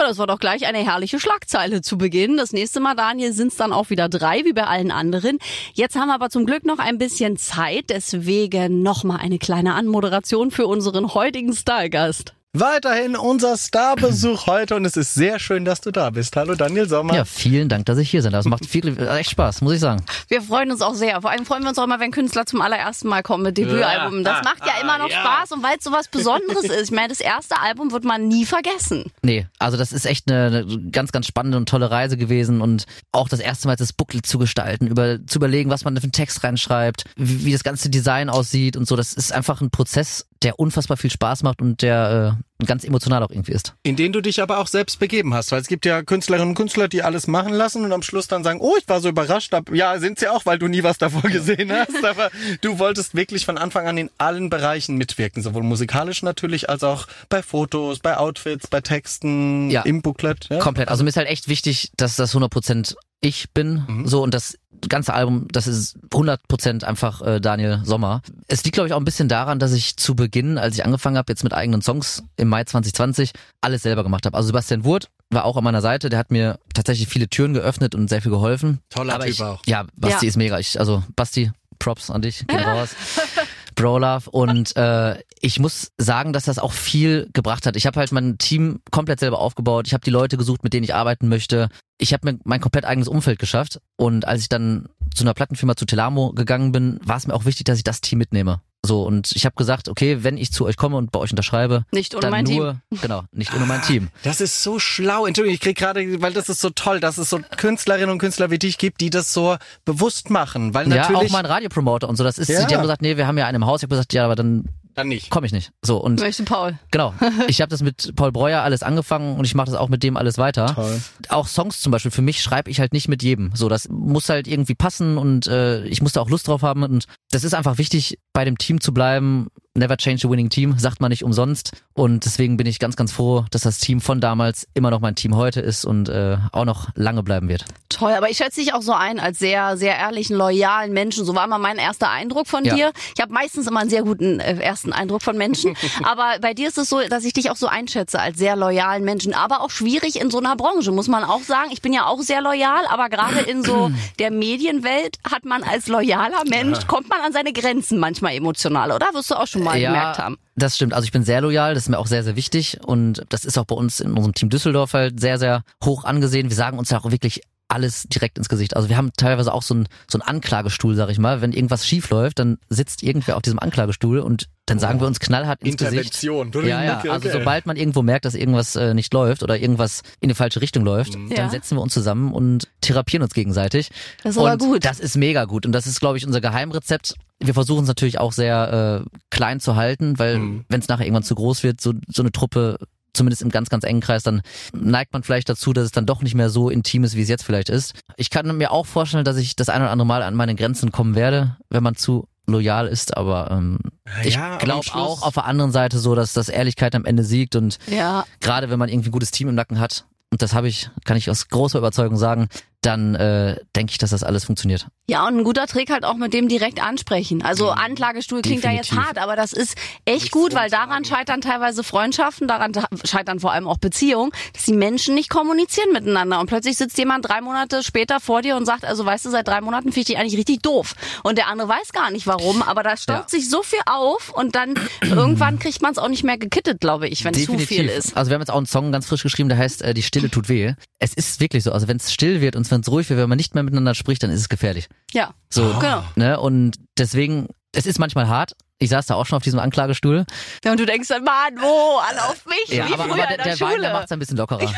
Das war doch gleich eine herrliche Schlagzeile zu Beginn. Das nächste Mal, Daniel, sind es dann auch wieder drei, wie bei allen anderen. Jetzt haben wir aber zum Glück noch ein bisschen Zeit. Deswegen nochmal eine kleine Anmoderation für unseren heutigen Stargast.
Weiterhin unser Starbesuch heute und es ist sehr schön, dass du da bist. Hallo Daniel Sommer.
Ja, vielen Dank, dass ich hier bin. Das macht viel, echt Spaß, muss ich sagen.
Wir freuen uns auch sehr. Vor allem freuen wir uns auch immer, wenn Künstler zum allerersten Mal kommen mit Debütalbum. Das macht ja immer noch Spaß und weil es so was Besonderes ist. Ich meine, das erste Album wird man nie vergessen.
Nee, also das ist echt eine, eine ganz, ganz spannende und tolle Reise gewesen und auch das erste Mal das Booklet zu gestalten, über, zu überlegen, was man für einen Text reinschreibt, wie, wie das ganze Design aussieht und so. Das ist einfach ein Prozess, der unfassbar viel Spaß macht und der äh, ganz emotional auch irgendwie ist.
In den du dich aber auch selbst begeben hast, weil es gibt ja Künstlerinnen und Künstler, die alles machen lassen und am Schluss dann sagen, oh, ich war so überrascht. Ja, sind sie auch, weil du nie was davor gesehen hast. Aber du wolltest wirklich von Anfang an in allen Bereichen mitwirken, sowohl musikalisch natürlich als auch bei Fotos, bei Outfits, bei Texten,
Ja.
im Booklet. Ja?
Komplett. Also mir ist halt echt wichtig, dass das 100% ich bin, so und das ganze Album, das ist 100% einfach äh, Daniel Sommer. Es liegt glaube ich auch ein bisschen daran, dass ich zu Beginn, als ich angefangen habe, jetzt mit eigenen Songs im Mai 2020 alles selber gemacht habe. Also Sebastian Wurt war auch an meiner Seite, der hat mir tatsächlich viele Türen geöffnet und sehr viel geholfen.
Toller
Aber
Typ
ich,
auch.
Ja, Basti
Ja.
ist mega. Ich, also Basti, Props an dich, gehen raus. Bro Love und äh, ich muss sagen, dass das auch viel gebracht hat. Ich habe halt mein Team komplett selber aufgebaut. Ich habe die Leute gesucht, mit denen ich arbeiten möchte. Ich habe mir mein komplett eigenes Umfeld geschafft und als ich dann zu einer Plattenfirma zu Telamo gegangen bin, war es mir auch wichtig, dass ich das Team mitnehme. So und ich habe gesagt, okay, wenn ich zu euch komme und bei euch unterschreibe,
Nicht ohne
dann
mein Team.
nur, genau, nicht ohne mein Team.
Das ist so schlau. Entschuldigung, ich krieg gerade, weil das ist so toll, dass es so Künstlerinnen und Künstler wie dich gibt, die das so bewusst machen. Weil
Ja,
natürlich
auch mein Radiopromoter und so. Das ist,
Ja.
die haben gesagt, nee, wir haben ja einen im Haus. Ich habe gesagt, ja, aber dann
dann nicht.
komme ich nicht. So und
Möchte Paul.
Genau. Ich habe das mit Paul Breuer alles angefangen und ich mache das auch mit dem alles weiter.
Toll.
Auch Songs zum Beispiel, für mich schreibe ich halt nicht mit jedem. So, das muss halt irgendwie passen und äh, ich muss da auch Lust drauf haben. Und das ist einfach wichtig, bei dem Team zu bleiben. Never change the winning team, sagt man nicht umsonst. Und deswegen bin ich ganz, ganz froh, dass das Team von damals immer noch mein Team heute ist und äh, auch noch lange bleiben wird.
Toll, aber ich schätze dich auch so ein als sehr, sehr ehrlichen, loyalen Menschen. So war mal mein erster Eindruck von
Ja.
dir. Ich habe meistens immer einen sehr guten äh, ersten Eindruck von Menschen. aber bei dir ist es so, dass ich dich auch so einschätze als sehr loyalen Menschen. Aber auch schwierig in so einer Branche, muss man auch sagen. Ich bin ja auch sehr loyal, aber gerade in so der Medienwelt hat man als loyaler Mensch, kommt man an seine Grenzen manchmal emotional, oder? Wirst du auch schon mal gemerkt haben.
Das stimmt. Also ich bin sehr loyal, das ist mir auch sehr, sehr wichtig. Und das ist auch bei uns in unserem Team Düsseldorf halt sehr, sehr hoch angesehen. Wir sagen uns ja auch wirklich alles direkt ins Gesicht. Also wir haben teilweise auch so einen so einen Anklagestuhl, sag ich mal. Wenn irgendwas schief läuft, dann sitzt irgendwer auf diesem Anklagestuhl und dann sagen wir uns knallhart ins Gesicht.
Intervention.
Ja, ja.
Okay,
Also
okay.
sobald man irgendwo merkt, dass irgendwas äh, nicht läuft oder irgendwas in die falsche Richtung läuft, dann
Ja.
setzen wir uns zusammen und therapieren uns gegenseitig.
Das ist aber
und
gut.
Das ist mega gut und das ist, glaube ich, unser Geheimrezept. Wir versuchen es natürlich auch sehr äh, klein zu halten, weil
Mhm.
wenn es nachher irgendwann zu groß wird, so, so eine Truppe zumindest im ganz, ganz engen Kreis, dann neigt man vielleicht dazu, dass es dann doch nicht mehr so intim ist, wie es jetzt vielleicht ist. Ich kann mir auch vorstellen, dass ich das ein oder andere Mal an meine Grenzen kommen werde, wenn man zu loyal ist, aber ähm, ich
Ja,
glaube auch auf der anderen Seite so, dass das Ehrlichkeit am Ende siegt und
Ja.
gerade wenn man irgendwie ein gutes Team im Nacken hat, und das habe ich, kann ich aus großer Überzeugung sagen, dann äh, denke ich, dass das alles funktioniert.
Ja, und ein guter Trick halt auch mit dem direkt ansprechen. Also Anklagestuhl klingt ja jetzt
Definitiv.
hart, aber das ist echt gut, weil daran scheitern teilweise Freundschaften, daran scheitern vor allem auch Beziehungen, dass die Menschen nicht kommunizieren miteinander. Und plötzlich sitzt jemand drei Monate später vor dir und sagt, also weißt du, seit drei Monaten finde ich dich eigentlich richtig doof. Und der andere weiß gar nicht warum, aber da staut
Ja.
sich so viel auf und dann irgendwann kriegt man es auch nicht mehr gekittet, glaube ich, wenn zu viel ist.
Also wir haben jetzt auch einen Song ganz frisch geschrieben, der heißt äh, Die Stille tut weh. Es ist wirklich so, also wenn es still wird und wenn es ruhig wird, wenn man nicht mehr miteinander spricht, dann ist es gefährlich.
Ja,
So,
genau.
ne? Und deswegen, es ist manchmal hart. Ich saß da auch schon auf diesem Anklagestuhl.
Ja, und du denkst dann, Mann, wo? Alle auf mich,
Ja,
wie
aber,
früher
aber
in
der,
der,
der
Schule.
Wein, der macht's ein bisschen lockerer.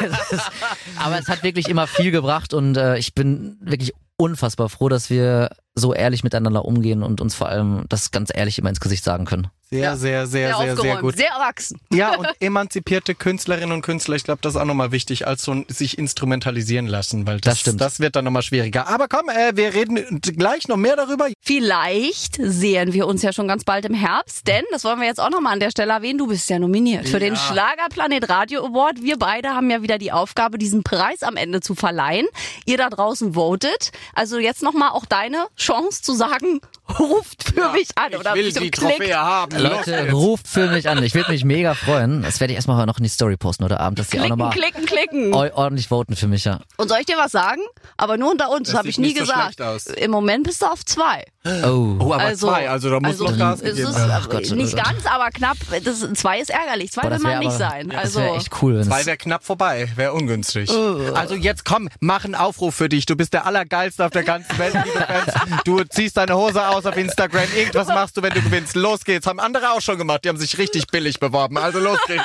Das ist, aber es hat wirklich immer viel gebracht und äh, ich bin wirklich unfassbar froh, dass wir so ehrlich miteinander umgehen und uns vor allem das ganz ehrlich immer ins Gesicht sagen können.
Sehr,
Ja.
sehr, sehr,
sehr,
sehr, sehr gut.
sehr erwachsen.
Ja, und emanzipierte Künstlerinnen und Künstler, ich glaube, das ist auch nochmal wichtig, als so ein sich instrumentalisieren lassen, weil das,
Das stimmt.
das wird dann nochmal schwieriger. Aber komm, äh, wir reden gleich noch mehr darüber.
Vielleicht sehen wir uns ja schon ganz bald im Herbst, denn, das wollen wir jetzt auch nochmal an der Stelle erwähnen, du bist ja nominiert für den Schlagerplanet Radio Award. Wir beide haben ja wieder die Aufgabe, diesen Preis am Ende zu verleihen. Ihr da draußen votet. Also jetzt nochmal auch deine Chance zu sagen, ruft für mich an. Oder so klickt.
haben.
Leute, ruft für mich an. Ich würde mich mega freuen. Das werde ich erstmal noch in die Story posten heute Abend, dass die auch
Klicken,
nochmal
klicken, klicken.
ordentlich voten für mich, ja.
Und soll ich dir was sagen? Aber nur unter uns, das
Das
habe ich nie
so
gesagt. Im Moment bist du auf zwei.
Oh.
Oh, aber
Also-
zwei, also da muss
also,
noch Gas gegeben
ist,
werden.
Ach Gott,
nicht
oh Gott.
ganz, aber knapp. Das, zwei ist ärgerlich. Zwei
Boah,
will
das
man nicht
aber,
sein.
Das
Also
wäre echt cool.
Zwei wäre knapp vorbei, wäre ungünstig. Also jetzt komm, mach einen Aufruf für dich. Du bist der Allergeilste auf der ganzen Welt, liebe Fans. Du ziehst deine Hose aus auf Instagram. Irgendwas machst du, wenn du gewinnst. Los geht's. Haben andere auch schon gemacht. Die haben sich richtig billig beworben. Also los geht's.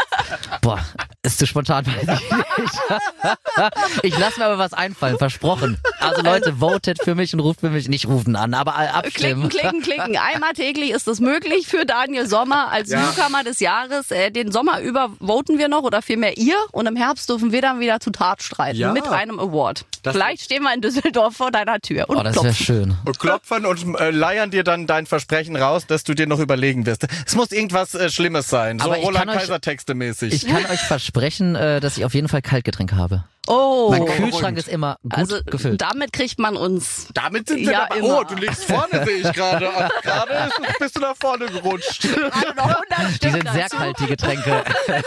Boah, ist zu spontan, weiß ich nicht. ich lasse mir aber was einfallen, versprochen. Also Leute, votet für mich und ruft für mich, nicht rufen an, aber abstimmen.
Klicken, klicken, klicken. Einmal täglich ist es möglich für Daniel Sommer als
Ja.
Newcomer des Jahres. Äh, Den Sommer über voten wir noch oder vielmehr ihr und im Herbst dürfen wir dann wieder zu Tat streiten
Ja.
mit einem Award.
Das-
Vielleicht stehen wir in Düsseldorf vor deiner Tür und
Oh, das wäre
klopfen.
schön.
Und klopfen und äh, leiern dir dann dein Versprechen raus, dass du dir noch überlegen wirst. Es muss irgendwas äh, Schlimmes sein. So
Aber ich
Roland
kann euch-
Kaiser Texte mäßig.
Ich kann euch versprechen, äh, dass ich auf jeden Fall Kaltgetränke habe.
Oh,
Mein. Kühlschrank ist immer gut
also
gefüllt.
damit kriegt man uns.
Damit sind wir
Ja,
dabei.
immer.
Oh, du liegst vorne, sehe ich gerade. Gerade ist- bist du nach vorne gerutscht.
Noch 100
Die sind sehr
dazu.
kalt, die Getränke.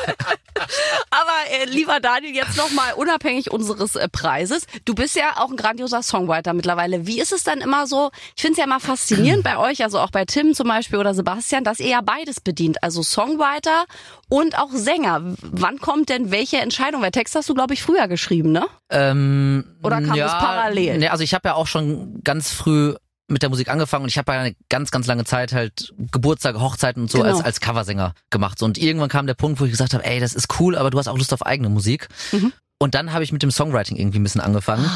Aber äh, lieber Daniel, jetzt nochmal unabhängig unseres äh, Preises. Du bist ja auch ein grandioser Songwriter mittlerweile. Wie ist es dann immer so? Ich finde es ja immer faszinierend bei euch, also auch bei Tim zum Beispiel oder Sebastian, dass ihr ja beides bedient. Also Songwriter und auch Sänger. Wann kommt denn welche Entscheidung? Weil Text hast du, glaube ich, früher geschrieben, ne?
Ähm,
Oder kam
ja,
das parallel?
Nee, also ich habe ja auch schon ganz früh mit der Musik angefangen und ich habe ja eine ganz, ganz lange Zeit halt Geburtstage, Hochzeiten und so
Genau.
als, als Coversänger gemacht. Und irgendwann kam der Punkt, wo ich gesagt habe, ey, das ist cool, aber du hast auch Lust auf eigene Musik.
Mhm.
Und dann habe ich mit dem Songwriting irgendwie ein bisschen angefangen.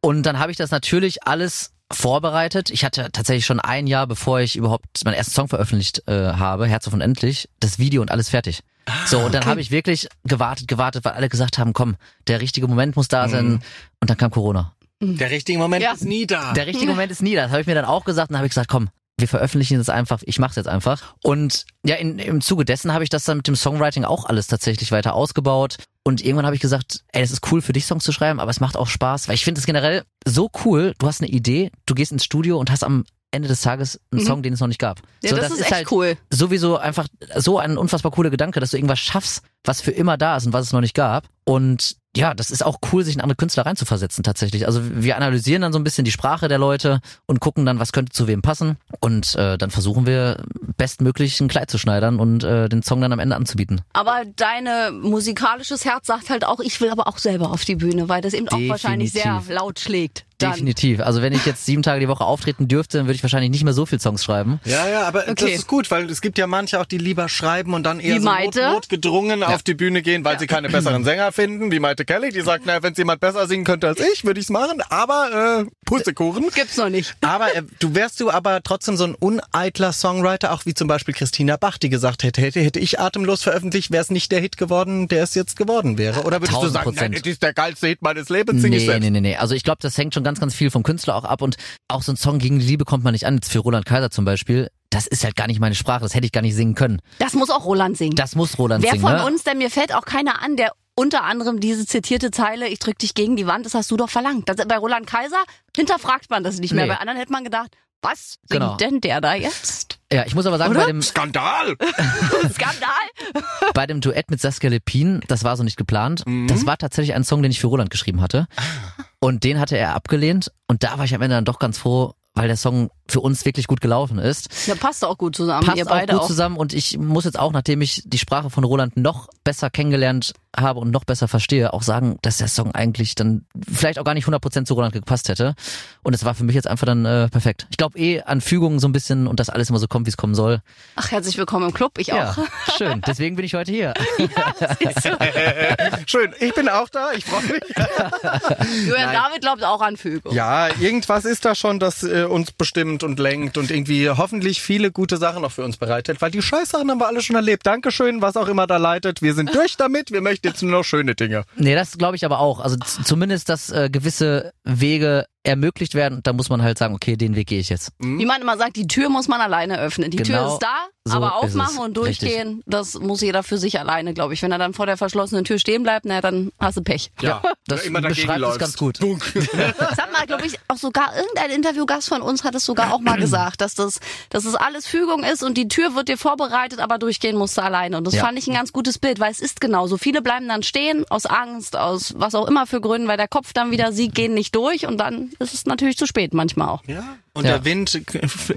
Und dann habe ich das natürlich alles vorbereitet. Ich hatte tatsächlich schon ein Jahr, bevor ich überhaupt meinen ersten Song veröffentlicht äh, habe, Herz auf unendlich, das Video und alles fertig. So, und dann habe ich wirklich gewartet, gewartet, weil alle gesagt haben, komm, der richtige Moment muss da sein. Und dann kam Corona.
Der richtige Moment
Ja.
ist nie da.
Der richtige Moment ist nie da. Das habe ich mir dann auch gesagt und dann habe ich gesagt, komm, wir veröffentlichen das einfach, ich mache es jetzt einfach. Und ja, in, im Zuge dessen habe ich das dann mit dem Songwriting auch alles tatsächlich weiter ausgebaut. Und irgendwann habe ich gesagt, ey, das ist cool für dich Songs zu schreiben, aber es macht auch Spaß, weil ich finde es generell so cool, du hast eine Idee, du gehst ins Studio und hast am Ende des Tages einen Song, den es noch nicht gab.
Ja,
so,
das, ist echt
halt
cool.
sowieso einfach so ein unfassbar cooler Gedanke, dass du irgendwas schaffst, was für immer da ist und was es noch nicht gab. Und ja, das ist auch cool, sich in andere Künstler reinzuversetzen tatsächlich. Also wir analysieren dann so ein bisschen die Sprache der Leute und gucken dann, was könnte zu wem passen. Und äh, dann versuchen wir bestmöglich ein Kleid zu schneidern und äh, den Song dann am Ende anzubieten.
Aber deine musikalisches Herz sagt halt auch, ich will aber auch selber auf die Bühne, weil das eben auch wahrscheinlich sehr
Definitiv.
laut schlägt. Dann.
Definitiv. Also wenn ich jetzt sieben Tage die Woche auftreten dürfte, dann würde ich wahrscheinlich nicht mehr so viel Songs schreiben.
Ja, ja, aber
Okay.
das ist gut, weil es gibt ja manche auch, die lieber schreiben und dann eher
Wie
so
Maite?
not, notgedrungen ja. auf die Bühne gehen, weil ja. sie keine besseren Sänger finden, wie Maite Kelly, die sagt, naja, wenn es jemand besser singen könnte als ich, würde ich's machen, aber äh, Pustekuchen.
Gibt's noch nicht.
Aber äh, du wärst du aber trotzdem so ein uneitler Songwriter, auch wie zum Beispiel Christina Bach, die gesagt hätte, hätte, hätte ich atemlos veröffentlicht, wäre es nicht der Hit geworden, der es jetzt geworden wäre. Oder würdest du sagen, nein, das ist der geilste Hit meines Lebens,
sing nee, ich selbst. Nee, nee, nee. Also ich glaube, das hängt schon ganz, ganz viel vom Künstler auch ab und auch so ein Song gegen die Liebe kommt man nicht an. Jetzt für Roland Kaiser zum Beispiel das ist halt gar nicht meine Sprache, das hätte ich gar nicht singen können.
Das muss auch Roland singen.
Das muss Roland
Wer
singen.
Wer
von
ne? uns, denn mir fällt auch keiner an, der unter anderem diese zitierte Zeile, ich drück dich gegen die Wand, das hast du doch verlangt. Das, bei Roland Kaiser hinterfragt man das nicht mehr. Nee. Bei anderen hätte man gedacht, was singt genau. denn der da jetzt?
Ja, ich muss aber sagen,
Oder?
bei dem
Skandal!
Skandal!
bei dem Duett mit Saskia Lepin, das war so nicht geplant. Mhm. Das war tatsächlich ein Song, den ich für Roland geschrieben hatte. Ah. Und den hatte er abgelehnt. Und da war ich am Ende dann doch ganz froh, weil der Song für uns wirklich gut gelaufen ist.
Ja, passt auch gut zusammen.
Passt
ihr beide
auch gut
auch.
zusammen und ich muss jetzt auch, nachdem ich die Sprache von Roland noch besser kennengelernt habe und noch besser verstehe, auch sagen, dass der Song eigentlich dann vielleicht auch gar nicht 100% zu Roland gepasst hätte. Und es war für mich jetzt einfach dann äh, perfekt. Ich glaube eh an Fügungen so ein bisschen und dass alles immer so kommt, wie es kommen soll.
Ach, herzlich willkommen im Club, ich
ja,
auch.
Schön, deswegen bin ich heute hier.
ja, schön, ich bin auch da, ich freue mich.
Julian David glaubt auch an Fügung.
Ja, irgendwas ist da schon, das äh, uns bestimmt und lenkt und irgendwie hoffentlich viele gute Sachen noch für uns bereitet, weil die Scheißsachen haben wir alle schon erlebt. Dankeschön, was auch immer da leitet. Wir sind durch damit, wir möchten jetzt nur noch schöne Dinge.
Nee, das glaube ich aber auch. Also zumindest, dass äh, gewisse Wege ermöglicht werden. Da muss man halt sagen, okay, den Weg gehe ich jetzt.
Wie man immer sagt, die Tür muss man alleine öffnen. Die genau Tür ist da, so aber aufmachen und durchgehen, Richtig. das muss jeder für sich alleine, glaube ich. Wenn er dann vor der verschlossenen Tür stehen bleibt, na, dann hast du Pech.
Ja, das immer beschreibt es ganz gut.
Das hat mal, glaube ich, auch sogar irgendein Interviewgast von uns hat es sogar auch mal gesagt, dass das, dass das alles Fügung ist und die Tür wird dir vorbereitet, aber durchgehen musst du alleine. Und das ja. fand ich ein ganz gutes Bild, weil es ist genauso. Viele bleiben dann stehen aus Angst, aus was auch immer für Gründen, weil der Kopf dann wieder sieht, gehen nicht durch und dann ist es natürlich zu spät manchmal auch.
Ja. Und ja. der Wind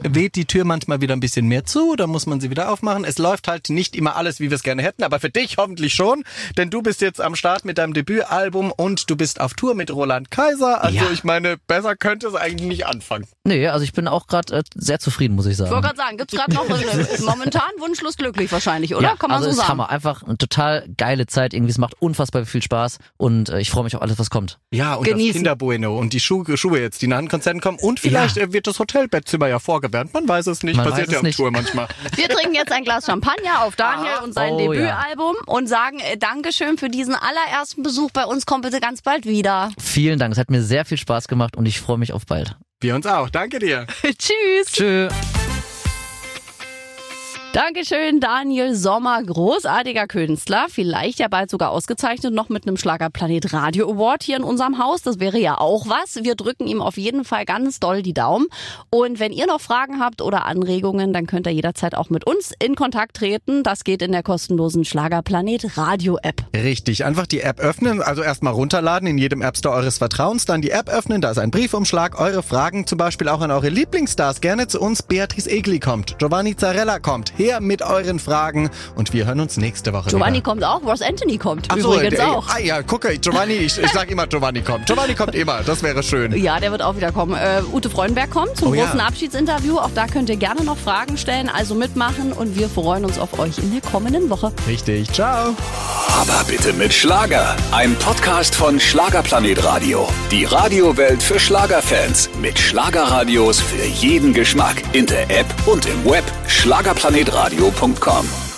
weht die Tür manchmal wieder ein bisschen mehr zu, da muss man sie wieder aufmachen. Es läuft halt nicht immer alles, wie wir es gerne hätten, aber für dich hoffentlich schon, denn du bist jetzt am Start mit deinem Debütalbum und du bist auf Tour mit Roland Kaiser. Also ja. ich meine, besser könnte es eigentlich nicht anfangen.
Nee, also ich bin auch gerade äh, sehr zufrieden, muss ich sagen. Ich
wollte gerade sagen, gibt's gerade noch momentan wunschlos glücklich wahrscheinlich, oder?
Ja, Kann man also so sagen. Hammer. Einfach eine total geile Zeit, irgendwie es macht unfassbar viel Spaß und äh, ich freue mich auf alles, was kommt.
Ja, und Genießen. das Kinderbueno und die Schuhe, Schuhe jetzt, die nach den Konzerten kommen und vielleicht ja. wird das Hotelbettzimmer ja vorgewärmt. Man weiß es nicht. Man Passiert ja auf nicht. Tour manchmal.
Wir trinken jetzt ein Glas Champagner auf Daniel ah, und sein oh, Debütalbum ja. und sagen äh, Dankeschön für diesen allerersten Besuch bei uns. Kommt bitte ganz bald wieder.
Vielen Dank. Es hat mir sehr viel Spaß gemacht und ich freue mich auf bald.
Wir uns auch. Danke dir.
Tschüss.
Tschüss.
Dankeschön, Daniel Sommer, großartiger Künstler, vielleicht ja bald sogar ausgezeichnet noch mit einem Schlagerplanet Radio Award hier in unserem Haus. Das wäre ja auch was. Wir drücken ihm auf jeden Fall ganz doll die Daumen. Und wenn ihr noch Fragen habt oder Anregungen, dann könnt ihr jederzeit auch mit uns in Kontakt treten. Das geht in der kostenlosen Schlagerplanet Radio App.
Richtig, einfach die App öffnen, also erstmal runterladen in jedem App Store eures Vertrauens, dann die App öffnen, da ist ein Briefumschlag, eure Fragen zum Beispiel auch an eure Lieblingsstars gerne zu uns. Beatrice Egli kommt, Giovanni Zarella kommt her mit euren Fragen und wir hören uns nächste Woche
Giovanni
wieder.
kommt auch, Ross Anthony kommt Ach so, übrigens der, auch.
Ah ja, gucke, Giovanni, ich, ich sag immer, Giovanni kommt. Giovanni kommt immer, das wäre schön.
Ja, der wird auch wieder kommen. Äh, Ute Freudenberg kommt zum oh, großen ja. Abschiedsinterview. Auch da könnt ihr gerne noch Fragen stellen, also mitmachen und wir freuen uns auf euch in der kommenden Woche.
Richtig, ciao.
Aber bitte mit Schlager. Ein Podcast von Schlagerplanet Radio. Die Radiowelt für Schlagerfans. Mit Schlagerradios für jeden Geschmack. In der App und im Web. Schlagerplanetradio.com